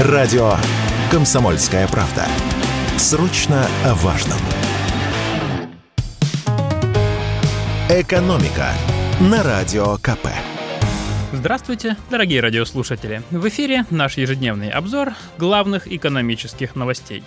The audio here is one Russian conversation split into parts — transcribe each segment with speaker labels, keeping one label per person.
Speaker 1: Радио «Комсомольская правда». Срочно о важном. «Экономика» на Радио КП.
Speaker 2: Здравствуйте, дорогие радиослушатели! В эфире наш ежедневный обзор главных экономических новостей.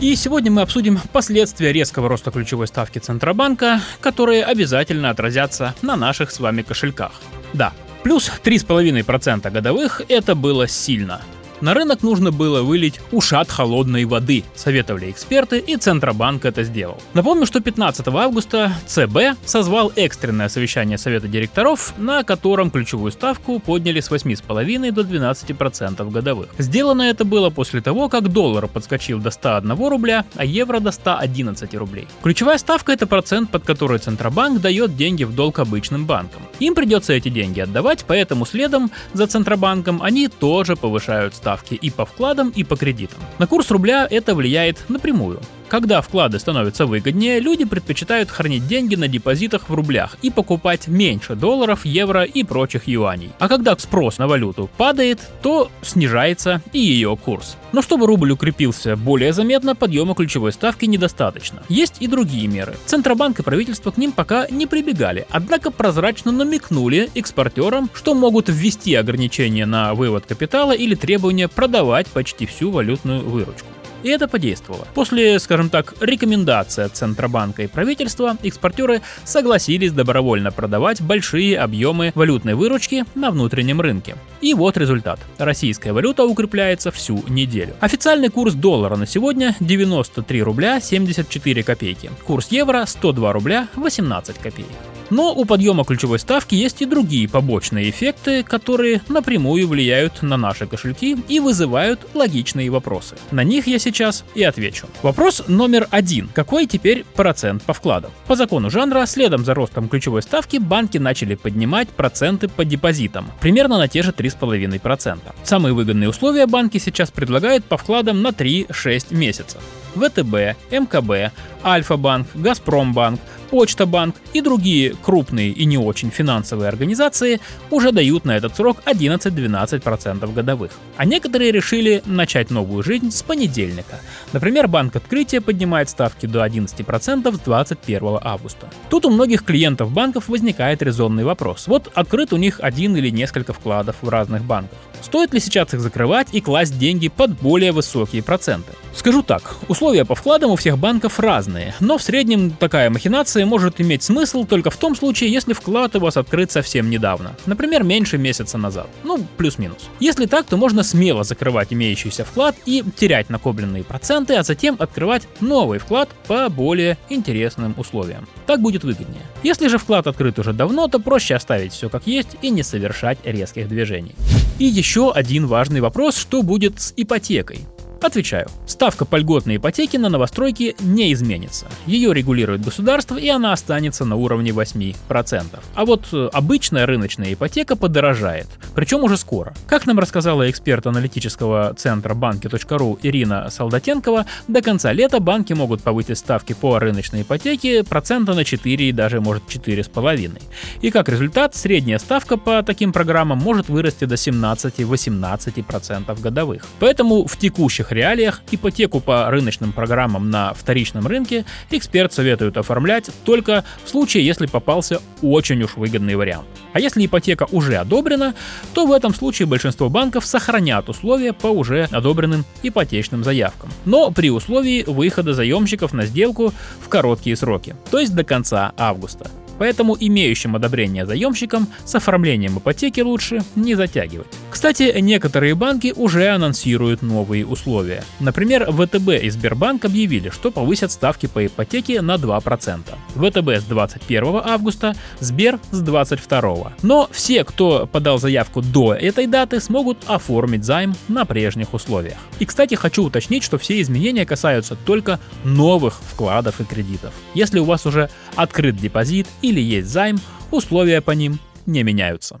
Speaker 2: И сегодня мы обсудим последствия резкого роста ключевой ставки Центробанка, которые обязательно отразятся на наших с вами кошельках. Да, плюс 3,5% годовых – это было сильно – на рынок нужно было вылить ушат холодной воды, советовали эксперты, и Центробанк это сделал. Напомню, что 15 августа ЦБ созвал экстренное совещание Совета директоров, на котором ключевую ставку подняли с 8,5 до 12% годовых. Сделано это было после того, как доллар подскочил до 101 рубля, а евро до 111 рублей. Ключевая ставка это процент, под который Центробанк дает деньги в долг обычным банкам. Им придется эти деньги отдавать, поэтому следом за Центробанком они тоже повышают ставки и по вкладам, и по кредитам. На курс рубля это влияет напрямую. Когда вклады становятся выгоднее, люди предпочитают хранить деньги на депозитах в рублях и покупать меньше долларов, евро и прочих юаней. А когда спрос на валюту падает, то снижается и ее курс. Но чтобы рубль укрепился более заметно, подъема ключевой ставки недостаточно. Есть и другие меры. Центробанк и правительство к ним пока не прибегали, однако прозрачно намекнули экспортерам, что могут ввести ограничения на вывод капитала или требования продавать почти всю валютную выручку. И это подействовало. После, скажем так, рекомендации от Центробанка и правительства, экспортеры согласились добровольно продавать большие объемы валютной выручки на внутреннем рынке. И вот результат. Российская валюта укрепляется всю неделю. Официальный курс доллара на сегодня 93 рубля 74 копейки. Курс евро 102 рубля 18 копеек. Но у подъема ключевой ставки есть и другие побочные эффекты, которые напрямую влияют на наши кошельки и вызывают логичные вопросы. На них я сейчас и отвечу. Вопрос номер один. Какой теперь процент по вкладам? По закону жанра, следом за ростом ключевой ставки, банки начали поднимать проценты по депозитам, примерно на те же 3,5%. Самые выгодные условия банки сейчас предлагают по вкладам на 3-6 месяцев. ВТБ, МКБ, Альфа-банк, Газпромбанк, Почта Банк и другие крупные и не очень финансовые организации уже дают на этот срок 11-12% годовых. А некоторые решили начать новую жизнь с понедельника. Например, Банк Открытия поднимает ставки до 11% с 21 августа. Тут у многих клиентов банков возникает резонный вопрос. Вот открыт у них один или несколько вкладов в разных банках. Стоит ли сейчас их закрывать и класть деньги под более высокие проценты? Скажу так, условия по вкладам у всех банков разные, но в среднем такая махинация может иметь смысл только в том случае, если вклад у вас открыт совсем недавно, например, меньше месяца назад, ну, плюс-минус. Если так, то можно смело закрывать имеющийся вклад и терять накопленные проценты, а затем открывать новый вклад по более интересным условиям. Так будет выгоднее. Если же вклад открыт уже давно, то проще оставить все как есть и не совершать резких движений. И еще один важный вопрос, что будет с ипотекой. Отвечаю. Ставка по льготной ипотеке на новостройки не изменится. Ее регулирует государство и она останется на уровне 8%. А вот э, обычная рыночная ипотека подорожает. Причем уже скоро. Как нам рассказала эксперт аналитического центра банки.ру Ирина Солдатенкова, до конца лета банки могут повысить ставки по рыночной ипотеке процента на 4 и даже может 4,5. И как результат, средняя ставка по таким программам может вырасти до 17-18% годовых. Поэтому в текущих реалиях ипотеку по рыночным программам на вторичном рынке эксперт советует оформлять только в случае, если попался очень уж выгодный вариант. А если ипотека уже одобрена, то в этом случае большинство банков сохранят условия по уже одобренным ипотечным заявкам. Но при условии выхода заемщиков на сделку в короткие сроки, то есть до конца августа. Поэтому имеющим одобрение заемщикам с оформлением ипотеки лучше не затягивать. Кстати, некоторые банки уже анонсируют новые условия. Например, ВТБ и Сбербанк объявили, что повысят ставки по ипотеке на 2%. ВТБ с 21 августа, Сбер с 22. Но все, кто подал заявку до этой даты, смогут оформить займ на прежних условиях. И, кстати, хочу уточнить, что все изменения касаются только новых вкладов и кредитов. Если у вас уже открыт депозит или есть займ, условия по ним не меняются.